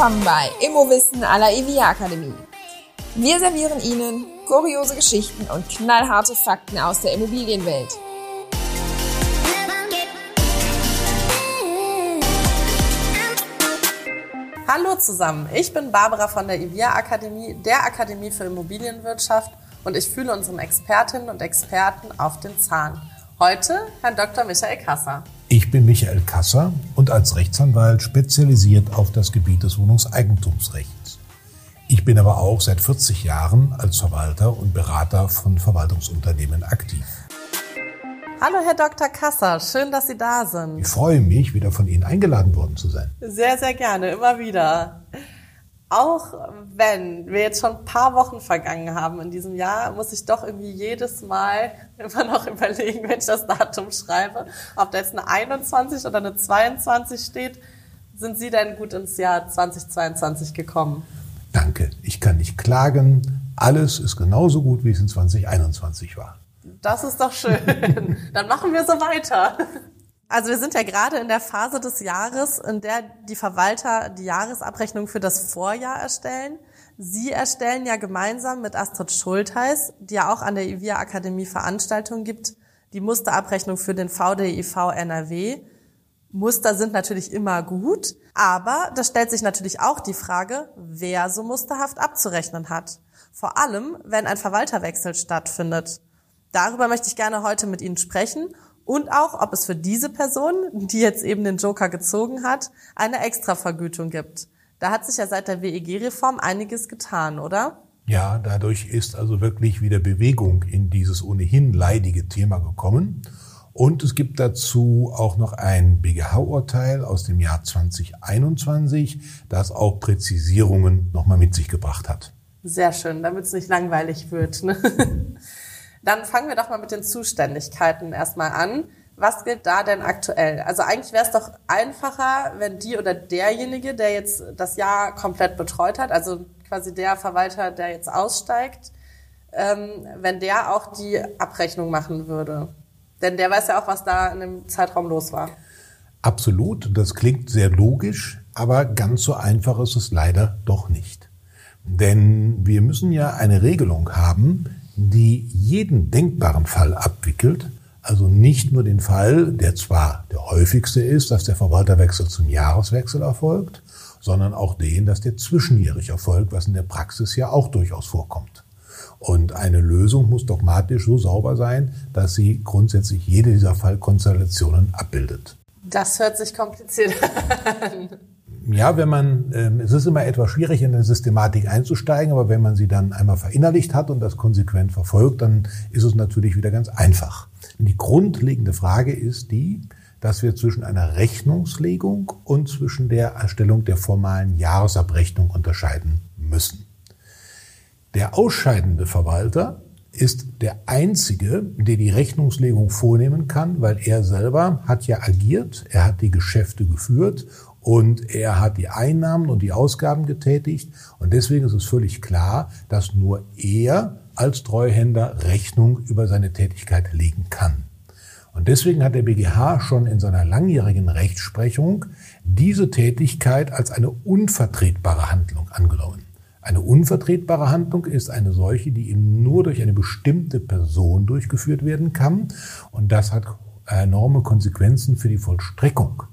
willkommen bei Immowissen à la EVIA Akademie. Wir servieren Ihnen kuriose Geschichten und knallharte Fakten aus der Immobilienwelt. Hallo zusammen, ich bin Barbara von der EVIA Akademie, der Akademie für Immobilienwirtschaft und ich fühle unseren Expertinnen und Experten auf den Zahn. Heute Herrn Dr. Michael Kasser. Ich bin Michael Kasser und als Rechtsanwalt spezialisiert auf das Gebiet des Wohnungseigentumsrechts. Ich bin aber auch seit 40 Jahren als Verwalter und Berater von Verwaltungsunternehmen aktiv. Hallo Herr Dr. Kasser, schön, dass Sie da sind. Ich freue mich, wieder von Ihnen eingeladen worden zu sein. Sehr, sehr gerne, immer wieder. Auch wenn wir jetzt schon ein paar Wochen vergangen haben in diesem Jahr, muss ich doch irgendwie jedes Mal immer noch überlegen, wenn ich das Datum schreibe, ob da jetzt eine 21 oder eine 22 steht. Sind Sie denn gut ins Jahr 2022 gekommen? Danke. Ich kann nicht klagen. Alles ist genauso gut, wie es in 2021 war. Das ist doch schön. Dann machen wir so weiter. Also wir sind ja gerade in der Phase des Jahres, in der die Verwalter die Jahresabrechnung für das Vorjahr erstellen. Sie erstellen ja gemeinsam mit Astrid Schultheiß, die ja auch an der IVIA Akademie Veranstaltungen gibt, die Musterabrechnung für den VDIV NRW. Muster sind natürlich immer gut, aber da stellt sich natürlich auch die Frage, wer so musterhaft abzurechnen hat. Vor allem, wenn ein Verwalterwechsel stattfindet. Darüber möchte ich gerne heute mit Ihnen sprechen und auch, ob es für diese Person, die jetzt eben den Joker gezogen hat, eine Extravergütung gibt. Da hat sich ja seit der WEG-Reform einiges getan, oder? Ja, dadurch ist also wirklich wieder Bewegung in dieses ohnehin leidige Thema gekommen. Und es gibt dazu auch noch ein BGH-Urteil aus dem Jahr 2021, das auch Präzisierungen nochmal mit sich gebracht hat. Sehr schön, damit es nicht langweilig wird. Ne? Dann fangen wir doch mal mit den Zuständigkeiten erstmal an. Was gilt da denn aktuell? Also eigentlich wäre es doch einfacher, wenn die oder derjenige, der jetzt das Jahr komplett betreut hat, also quasi der Verwalter, der jetzt aussteigt, ähm, wenn der auch die Abrechnung machen würde. Denn der weiß ja auch, was da in dem Zeitraum los war. Absolut, das klingt sehr logisch, aber ganz so einfach ist es leider doch nicht. Denn wir müssen ja eine Regelung haben, die jeden denkbaren Fall abwickelt, also nicht nur den Fall, der zwar der häufigste ist, dass der Verwalterwechsel zum Jahreswechsel erfolgt, sondern auch den, dass der zwischenjährig erfolgt, was in der Praxis ja auch durchaus vorkommt. Und eine Lösung muss dogmatisch so sauber sein, dass sie grundsätzlich jede dieser Fallkonstellationen abbildet. Das hört sich kompliziert an ja, wenn man, äh, es ist immer etwas schwierig, in eine Systematik einzusteigen, aber wenn man sie dann einmal verinnerlicht hat und das konsequent verfolgt, dann ist es natürlich wieder ganz einfach. Die grundlegende Frage ist die, dass wir zwischen einer Rechnungslegung und zwischen der Erstellung der formalen Jahresabrechnung unterscheiden müssen. Der ausscheidende Verwalter ist der einzige, der die Rechnungslegung vornehmen kann, weil er selber hat ja agiert, er hat die Geschäfte geführt und er hat die Einnahmen und die Ausgaben getätigt. Und deswegen ist es völlig klar, dass nur er als Treuhänder Rechnung über seine Tätigkeit legen kann. Und deswegen hat der BGH schon in seiner langjährigen Rechtsprechung diese Tätigkeit als eine unvertretbare Handlung angenommen. Eine unvertretbare Handlung ist eine solche, die eben nur durch eine bestimmte Person durchgeführt werden kann. Und das hat enorme Konsequenzen für die Vollstreckung.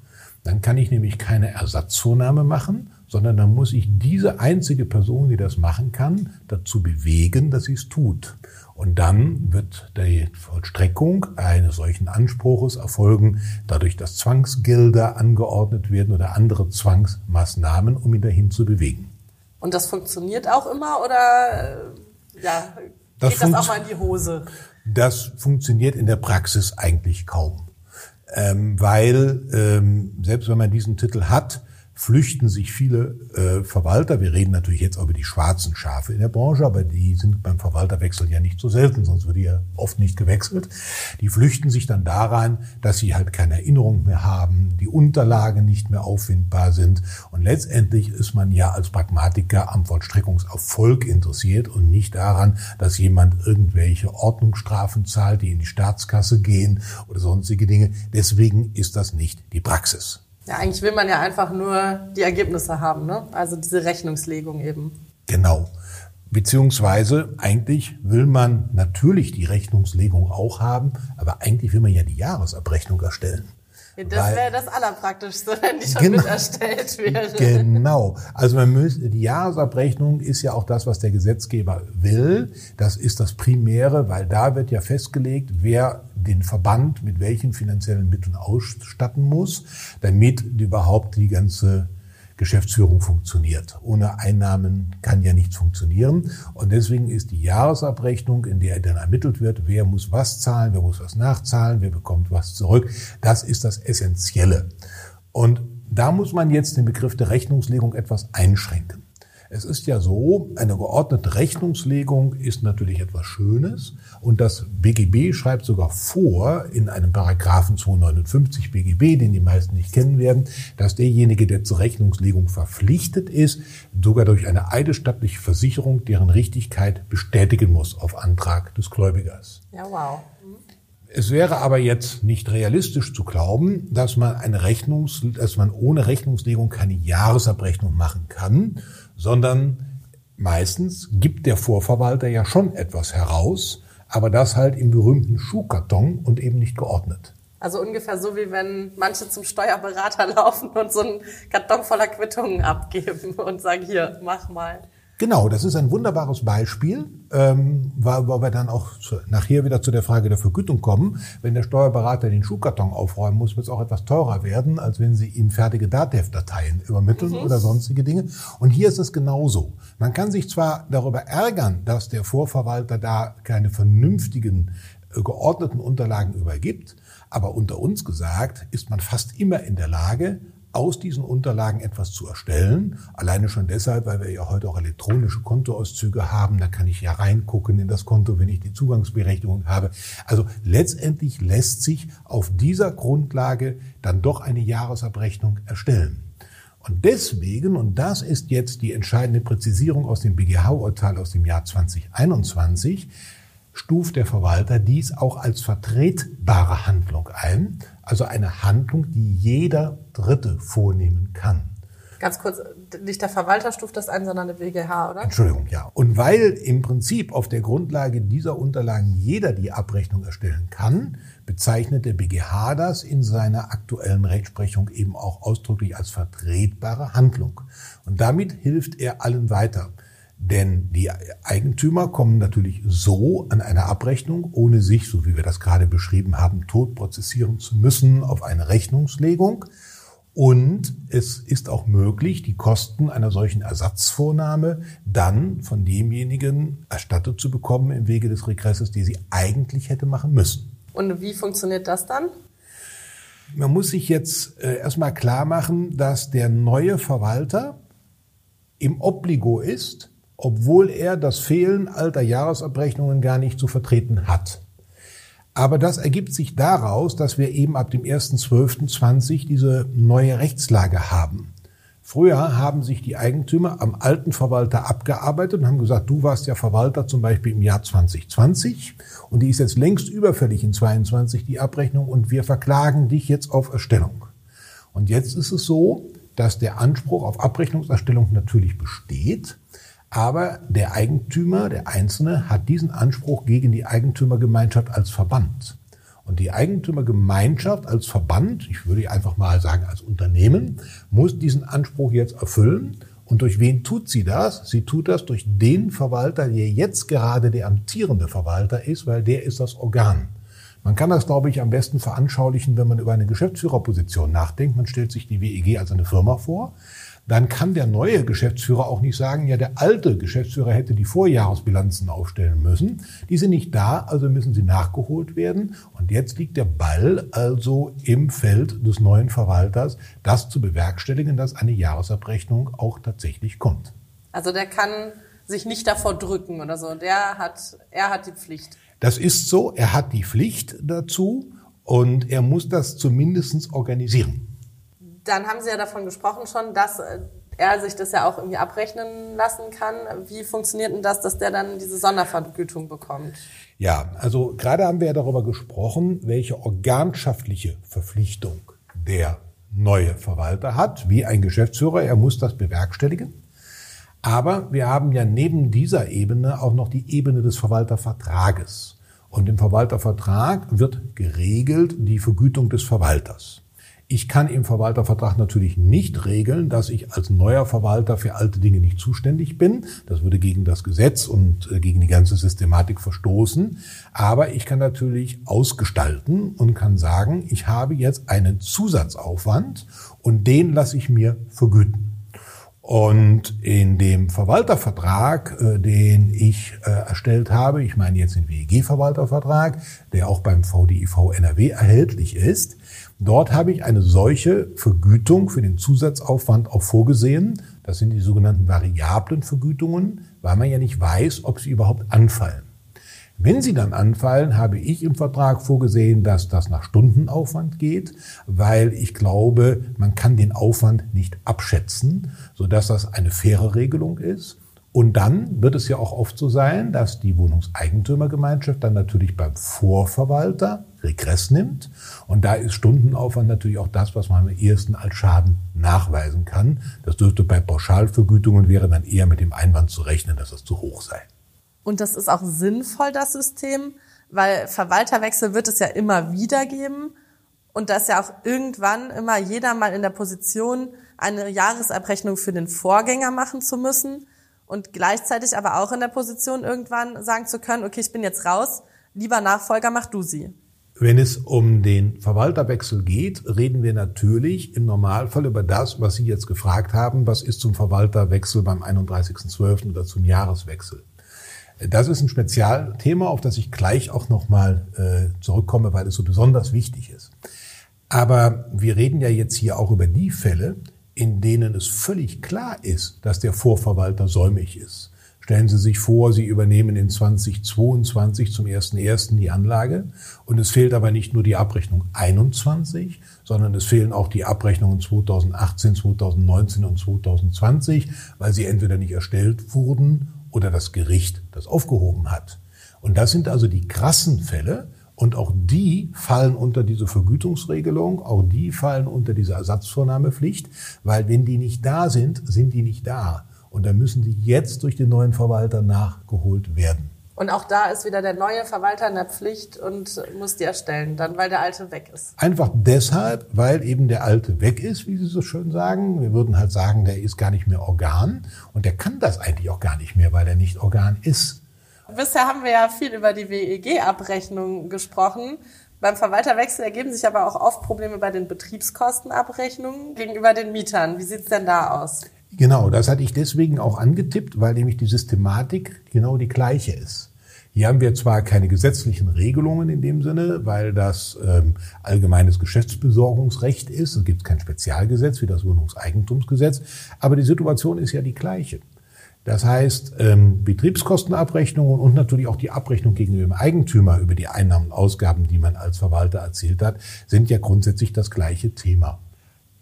Dann kann ich nämlich keine Ersatzzunahme machen, sondern dann muss ich diese einzige Person, die das machen kann, dazu bewegen, dass sie es tut. Und dann wird die Vollstreckung eines solchen Anspruches erfolgen, dadurch, dass Zwangsgelder angeordnet werden oder andere Zwangsmaßnahmen, um ihn dahin zu bewegen. Und das funktioniert auch immer oder äh, ja, das geht das auch mal in die Hose? Das funktioniert in der Praxis eigentlich kaum ähm, weil ähm, selbst wenn man diesen Titel hat, flüchten sich viele äh, Verwalter. Wir reden natürlich jetzt über die schwarzen Schafe in der Branche, aber die sind beim Verwalterwechsel ja nicht so selten, sonst würde ja oft nicht gewechselt. Die flüchten sich dann daran, dass sie halt keine Erinnerung mehr haben, die Unterlagen nicht mehr auffindbar sind. Und letztendlich ist man ja als Pragmatiker am Vollstreckungserfolg interessiert und nicht daran, dass jemand irgendwelche Ordnungsstrafen zahlt, die in die Staatskasse gehen oder sonstige Dinge. Deswegen ist das nicht die Praxis. Ja, eigentlich will man ja einfach nur die Ergebnisse haben, ne? Also diese Rechnungslegung eben. Genau. Beziehungsweise eigentlich will man natürlich die Rechnungslegung auch haben, aber eigentlich will man ja die Jahresabrechnung erstellen. Das wäre das Allerpraktischste, wenn die schon genau, mit erstellt wäre. Genau. Also man müsste, die Jahresabrechnung ist ja auch das, was der Gesetzgeber will. Das ist das Primäre, weil da wird ja festgelegt, wer den Verband mit welchen finanziellen Mitteln ausstatten muss, damit überhaupt die ganze Geschäftsführung funktioniert. Ohne Einnahmen kann ja nichts funktionieren. Und deswegen ist die Jahresabrechnung, in der dann ermittelt wird, wer muss was zahlen, wer muss was nachzahlen, wer bekommt was zurück, das ist das Essentielle. Und da muss man jetzt den Begriff der Rechnungslegung etwas einschränken. Es ist ja so, eine geordnete Rechnungslegung ist natürlich etwas Schönes und das BGB schreibt sogar vor in einem Paragraphen 259 BGB, den die meisten nicht kennen werden, dass derjenige, der zur Rechnungslegung verpflichtet ist, sogar durch eine eidesstattliche Versicherung deren Richtigkeit bestätigen muss auf Antrag des Gläubigers. Ja, wow. Es wäre aber jetzt nicht realistisch zu glauben, dass man eine Rechnungs, dass man ohne Rechnungslegung keine Jahresabrechnung machen kann, sondern meistens gibt der Vorverwalter ja schon etwas heraus, aber das halt im berühmten Schuhkarton und eben nicht geordnet. Also ungefähr so, wie wenn manche zum Steuerberater laufen und so einen Karton voller Quittungen abgeben und sagen, hier, mach mal. Genau, das ist ein wunderbares Beispiel, ähm, weil, weil wir dann auch zu, nachher wieder zu der Frage der Vergütung kommen. Wenn der Steuerberater den Schuhkarton aufräumen muss, wird es auch etwas teurer werden, als wenn Sie ihm fertige Datev-Dateien übermitteln mhm. oder sonstige Dinge. Und hier ist es genauso. Man kann sich zwar darüber ärgern, dass der Vorverwalter da keine vernünftigen, äh, geordneten Unterlagen übergibt, aber unter uns gesagt ist man fast immer in der Lage, aus diesen Unterlagen etwas zu erstellen. Alleine schon deshalb, weil wir ja heute auch elektronische Kontoauszüge haben. Da kann ich ja reingucken in das Konto, wenn ich die Zugangsberechtigung habe. Also letztendlich lässt sich auf dieser Grundlage dann doch eine Jahresabrechnung erstellen. Und deswegen, und das ist jetzt die entscheidende Präzisierung aus dem BGH-Urteil aus dem Jahr 2021, stuft der Verwalter dies auch als vertretbare Handlung ein, also eine Handlung, die jeder Dritte vornehmen kann. Ganz kurz, nicht der Verwalter stuft das ein, sondern der BGH, oder? Entschuldigung, ja. Und weil im Prinzip auf der Grundlage dieser Unterlagen jeder die Abrechnung erstellen kann, bezeichnet der BGH das in seiner aktuellen Rechtsprechung eben auch ausdrücklich als vertretbare Handlung. Und damit hilft er allen weiter. Denn die Eigentümer kommen natürlich so an eine Abrechnung, ohne sich, so wie wir das gerade beschrieben haben, tot prozessieren zu müssen auf eine Rechnungslegung. Und es ist auch möglich, die Kosten einer solchen Ersatzvornahme dann von demjenigen erstattet zu bekommen im Wege des Regresses, die sie eigentlich hätte machen müssen. Und wie funktioniert das dann? Man muss sich jetzt äh, erstmal klar machen, dass der neue Verwalter im Obligo ist, obwohl er das Fehlen alter Jahresabrechnungen gar nicht zu vertreten hat. Aber das ergibt sich daraus, dass wir eben ab dem 1.12.20 diese neue Rechtslage haben. Früher haben sich die Eigentümer am alten Verwalter abgearbeitet und haben gesagt, du warst ja Verwalter zum Beispiel im Jahr 2020 und die ist jetzt längst überfällig in 22 die Abrechnung und wir verklagen dich jetzt auf Erstellung. Und jetzt ist es so, dass der Anspruch auf Abrechnungserstellung natürlich besteht, aber der Eigentümer, der Einzelne, hat diesen Anspruch gegen die Eigentümergemeinschaft als Verband. Und die Eigentümergemeinschaft als Verband, ich würde einfach mal sagen als Unternehmen, muss diesen Anspruch jetzt erfüllen. Und durch wen tut sie das? Sie tut das durch den Verwalter, der jetzt gerade der amtierende Verwalter ist, weil der ist das Organ. Man kann das, glaube ich, am besten veranschaulichen, wenn man über eine Geschäftsführerposition nachdenkt. Man stellt sich die WEG als eine Firma vor dann kann der neue Geschäftsführer auch nicht sagen, ja, der alte Geschäftsführer hätte die Vorjahresbilanzen aufstellen müssen. Die sind nicht da, also müssen sie nachgeholt werden. Und jetzt liegt der Ball also im Feld des neuen Verwalters, das zu bewerkstelligen, dass eine Jahresabrechnung auch tatsächlich kommt. Also der kann sich nicht davor drücken oder so. Der hat, er hat die Pflicht. Das ist so. Er hat die Pflicht dazu und er muss das zumindest organisieren. Dann haben Sie ja davon gesprochen schon, dass äh, er sich das ja auch irgendwie abrechnen lassen kann. Wie funktioniert denn das, dass der dann diese Sondervergütung bekommt? Ja, also gerade haben wir ja darüber gesprochen, welche organschaftliche Verpflichtung der neue Verwalter hat, wie ein Geschäftsführer. Er muss das bewerkstelligen. Aber wir haben ja neben dieser Ebene auch noch die Ebene des Verwaltervertrages. Und im Verwaltervertrag wird geregelt die Vergütung des Verwalters. Ich kann im Verwaltervertrag natürlich nicht regeln, dass ich als neuer Verwalter für alte Dinge nicht zuständig bin. Das würde gegen das Gesetz und äh, gegen die ganze Systematik verstoßen. Aber ich kann natürlich ausgestalten und kann sagen, ich habe jetzt einen Zusatzaufwand und den lasse ich mir vergüten. Und in dem Verwaltervertrag, äh, den ich äh, erstellt habe, ich meine jetzt den WEG-Verwaltervertrag, der auch beim VDIV NRW erhältlich ist, dort habe ich eine solche Vergütung für den Zusatzaufwand auch vorgesehen. Das sind die sogenannten variablen Vergütungen, weil man ja nicht weiß, ob sie überhaupt anfallen. Wenn sie dann anfallen, habe ich im Vertrag vorgesehen, dass das nach Stundenaufwand geht, weil ich glaube, man kann den Aufwand nicht abschätzen, sodass das eine faire Regelung ist. Und dann wird es ja auch oft so sein, dass die Wohnungseigentümergemeinschaft dann natürlich beim Vorverwalter Regress nimmt. Und da ist Stundenaufwand natürlich auch das, was man am ehesten als Schaden nachweisen kann. Das dürfte bei Pauschalvergütungen wäre dann eher mit dem Einwand zu rechnen, dass das zu hoch sei. Und das ist auch sinnvoll, das System, weil Verwalterwechsel wird es ja immer wieder geben. Und dass ja auch irgendwann immer jeder mal in der Position, eine Jahresabrechnung für den Vorgänger machen zu müssen und gleichzeitig aber auch in der Position irgendwann sagen zu können, okay, ich bin jetzt raus, lieber Nachfolger, mach du sie. Wenn es um den Verwalterwechsel geht, reden wir natürlich im Normalfall über das, was Sie jetzt gefragt haben, was ist zum Verwalterwechsel beim 31.12. oder zum Jahreswechsel. Das ist ein Spezialthema, auf das ich gleich auch nochmal äh, zurückkomme, weil es so besonders wichtig ist. Aber wir reden ja jetzt hier auch über die Fälle, in denen es völlig klar ist, dass der Vorverwalter säumig ist. Stellen Sie sich vor, Sie übernehmen in 2022 zum 1.1. die Anlage und es fehlt aber nicht nur die Abrechnung 21, sondern es fehlen auch die Abrechnungen 2018, 2019 und 2020, weil sie entweder nicht erstellt wurden oder das Gericht das aufgehoben hat. Und das sind also die krassen Fälle. Und auch die fallen unter diese Vergütungsregelung, auch die fallen unter diese Ersatzvornahmepflicht, weil wenn die nicht da sind, sind die nicht da. Und dann müssen die jetzt durch den neuen Verwalter nachgeholt werden. Und auch da ist wieder der neue Verwalter in der Pflicht und muss die erstellen, dann weil der alte weg ist. Einfach deshalb, weil eben der alte weg ist, wie Sie so schön sagen. Wir würden halt sagen, der ist gar nicht mehr Organ und der kann das eigentlich auch gar nicht mehr, weil er nicht Organ ist. Bisher haben wir ja viel über die WEG-Abrechnung gesprochen. Beim Verwalterwechsel ergeben sich aber auch oft Probleme bei den Betriebskostenabrechnungen gegenüber den Mietern. Wie sieht's denn da aus? Genau, das hatte ich deswegen auch angetippt, weil nämlich die Systematik genau die gleiche ist. Hier haben wir zwar keine gesetzlichen Regelungen in dem Sinne, weil das ähm, allgemeines Geschäftsbesorgungsrecht ist. Es gibt kein Spezialgesetz wie das Wohnungseigentumsgesetz, aber die Situation ist ja die gleiche. Das heißt, ähm, Betriebskostenabrechnungen und natürlich auch die Abrechnung gegenüber dem Eigentümer über die Einnahmen und Ausgaben, die man als Verwalter erzielt hat, sind ja grundsätzlich das gleiche Thema.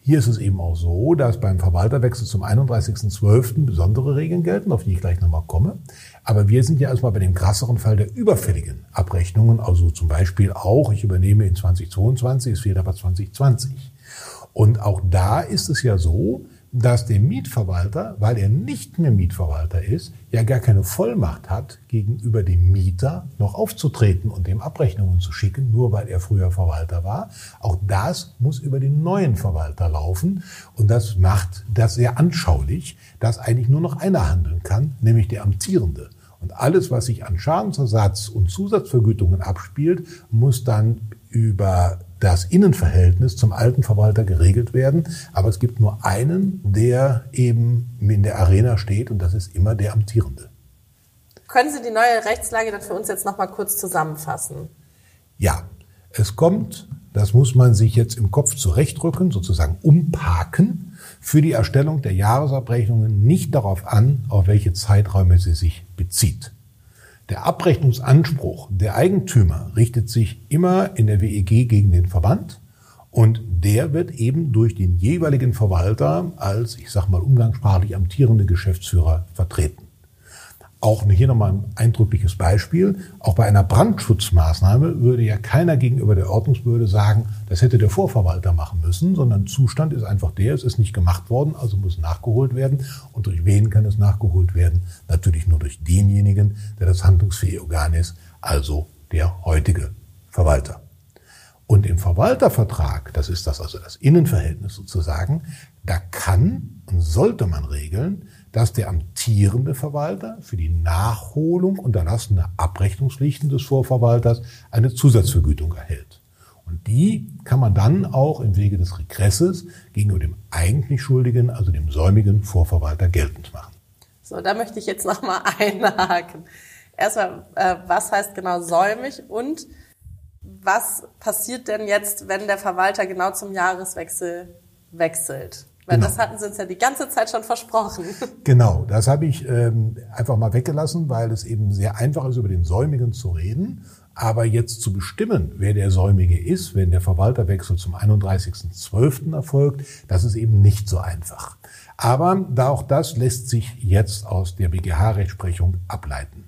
Hier ist es eben auch so, dass beim Verwalterwechsel zum 31.12. besondere Regeln gelten, auf die ich gleich nochmal komme. Aber wir sind ja erstmal bei dem krasseren Fall der überfälligen Abrechnungen, also zum Beispiel auch, ich übernehme in 2022, es fehlt aber 2020. Und auch da ist es ja so, dass der Mietverwalter, weil er nicht mehr Mietverwalter ist, ja gar keine Vollmacht hat, gegenüber dem Mieter noch aufzutreten und dem Abrechnungen zu schicken, nur weil er früher Verwalter war. Auch das muss über den neuen Verwalter laufen. Und das macht das sehr anschaulich, dass eigentlich nur noch einer handeln kann, nämlich der Amtierende. Und alles, was sich an Schadensersatz und Zusatzvergütungen abspielt, muss dann über das Innenverhältnis zum alten Verwalter geregelt werden. Aber es gibt nur einen, der eben in der Arena steht und das ist immer der Amtierende. Können Sie die neue Rechtslage dann für uns jetzt nochmal kurz zusammenfassen? Ja, es kommt, das muss man sich jetzt im Kopf zurechtrücken, sozusagen umparken, für die Erstellung der Jahresabrechnungen nicht darauf an, auf welche Zeiträume sie sich bezieht. Der Abrechnungsanspruch der Eigentümer richtet sich immer in der WEG gegen den Verband und der wird eben durch den jeweiligen Verwalter als, ich sag mal umgangssprachlich, amtierende Geschäftsführer vertreten. Auch hier nochmal ein eindrückliches Beispiel. Auch bei einer Brandschutzmaßnahme würde ja keiner gegenüber der Ordnungsbehörde sagen, das hätte der Vorverwalter machen müssen, sondern Zustand ist einfach der, es ist nicht gemacht worden, also muss nachgeholt werden. Und durch wen kann es nachgeholt werden? Natürlich nur durch denjenigen, der das handlungsfähige Organ ist, also der heutige Verwalter. Und im Verwaltervertrag, das ist das also das Innenverhältnis sozusagen, da kann und sollte man regeln, dass der amtierende Verwalter für die Nachholung unterlassener Abrechnungspflichten des Vorverwalters eine Zusatzvergütung erhält. Und die kann man dann auch im Wege des Regresses gegenüber dem eigentlich Schuldigen, also dem säumigen Vorverwalter geltend machen. So, da möchte ich jetzt nochmal einhaken. Erstmal, äh, was heißt genau säumig und was passiert denn jetzt, wenn der Verwalter genau zum Jahreswechsel wechselt? Weil genau. das hatten Sie uns ja die ganze Zeit schon versprochen. Genau, das habe ich ähm, einfach mal weggelassen, weil es eben sehr einfach ist, über den Säumigen zu reden. Aber jetzt zu bestimmen, wer der Säumige ist, wenn der Verwalterwechsel zum 31.12. erfolgt, das ist eben nicht so einfach. Aber da auch das lässt sich jetzt aus der BGH-Rechtsprechung ableiten.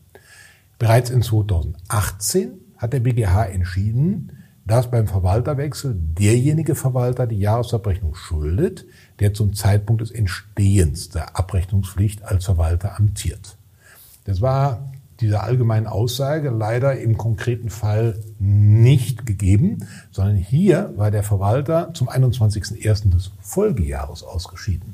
Bereits in 2018 hat der BGH entschieden, dass beim Verwalterwechsel derjenige Verwalter die Jahresabrechnung schuldet, der zum Zeitpunkt des Entstehens der Abrechnungspflicht als Verwalter amtiert. Das war dieser allgemeinen Aussage leider im konkreten Fall nicht gegeben, sondern hier war der Verwalter zum 21.01. des Folgejahres ausgeschieden.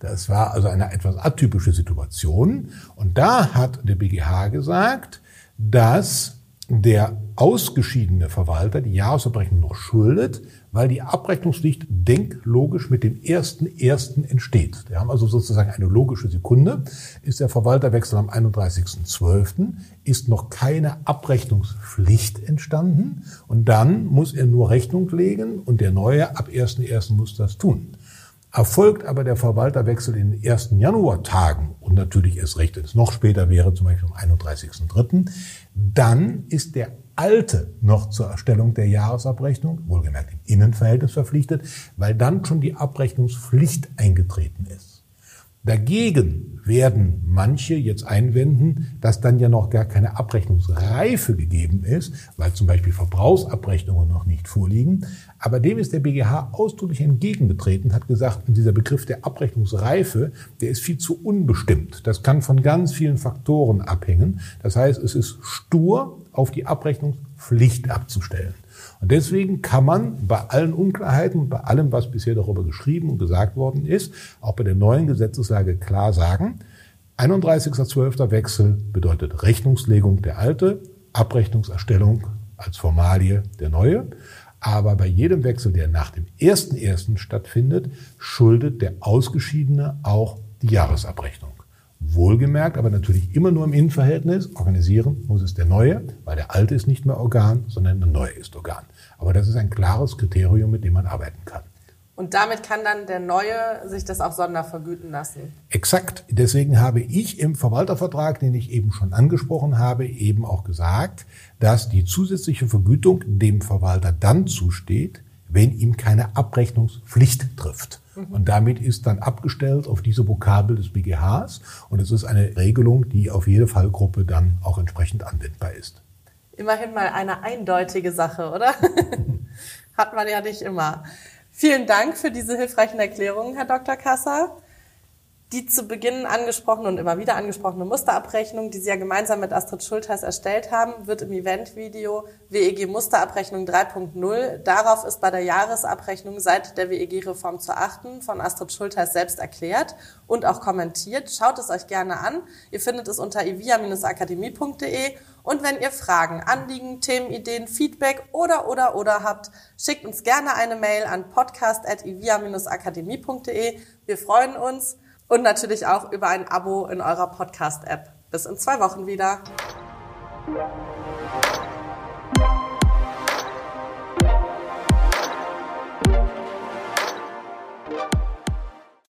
Das war also eine etwas atypische Situation. Und da hat der BGH gesagt, dass der ausgeschiedene Verwalter die Jahresabrechnung noch schuldet, weil die Abrechnungspflicht denklogisch mit dem ersten ersten entsteht. Wir haben also sozusagen eine logische Sekunde. Ist der Verwalterwechsel am 31.12., ist noch keine Abrechnungspflicht entstanden und dann muss er nur Rechnung legen und der neue ab 1.1. muss das tun. Erfolgt aber der Verwalterwechsel in den ersten Januartagen und natürlich erst recht, wenn es noch später wäre, zum Beispiel am 31.3., dann ist der Alte noch zur Erstellung der Jahresabrechnung, wohlgemerkt im Innenverhältnis verpflichtet, weil dann schon die Abrechnungspflicht eingetreten ist. Dagegen werden manche jetzt einwenden, dass dann ja noch gar keine Abrechnungsreife gegeben ist, weil zum Beispiel Verbrauchsabrechnungen noch nicht vorliegen. Aber dem ist der BGH ausdrücklich entgegengetreten, hat gesagt, dieser Begriff der Abrechnungsreife, der ist viel zu unbestimmt. Das kann von ganz vielen Faktoren abhängen. Das heißt, es ist stur auf die Abrechnungspflicht abzustellen. Und deswegen kann man bei allen Unklarheiten, bei allem, was bisher darüber geschrieben und gesagt worden ist, auch bei der neuen Gesetzeslage klar sagen, 31.12. Wechsel bedeutet Rechnungslegung der alte, Abrechnungserstellung als Formalie der neue. Aber bei jedem Wechsel, der nach dem 1.1. stattfindet, schuldet der Ausgeschiedene auch die Jahresabrechnung. Wohlgemerkt, aber natürlich immer nur im Innenverhältnis. Organisieren muss es der Neue, weil der Alte ist nicht mehr Organ, sondern der Neue ist Organ. Aber das ist ein klares Kriterium, mit dem man arbeiten kann. Und damit kann dann der Neue sich das auch sondervergüten lassen. Exakt. Deswegen habe ich im Verwaltervertrag, den ich eben schon angesprochen habe, eben auch gesagt, dass die zusätzliche Vergütung dem Verwalter dann zusteht, wenn ihm keine Abrechnungspflicht trifft. Mhm. Und damit ist dann abgestellt auf diese Vokabel des BGHs. Und es ist eine Regelung, die auf jede Fallgruppe dann auch entsprechend anwendbar ist. Immerhin mal eine eindeutige Sache, oder? Hat man ja nicht immer. Vielen Dank für diese hilfreichen Erklärungen, Herr Dr. Kasser. Die zu Beginn angesprochene und immer wieder angesprochene Musterabrechnung, die Sie ja gemeinsam mit Astrid Schultheiß erstellt haben, wird im Eventvideo WEG Musterabrechnung 3.0. Darauf ist bei der Jahresabrechnung seit der WEG-Reform zu achten, von Astrid Schultheiß selbst erklärt und auch kommentiert. Schaut es euch gerne an. Ihr findet es unter evia-akademie.de und wenn ihr Fragen, Anliegen, Themenideen, Feedback oder oder oder habt, schickt uns gerne eine Mail an podcast.ivia-akademie.de. Wir freuen uns und natürlich auch über ein Abo in eurer Podcast-App. Bis in zwei Wochen wieder.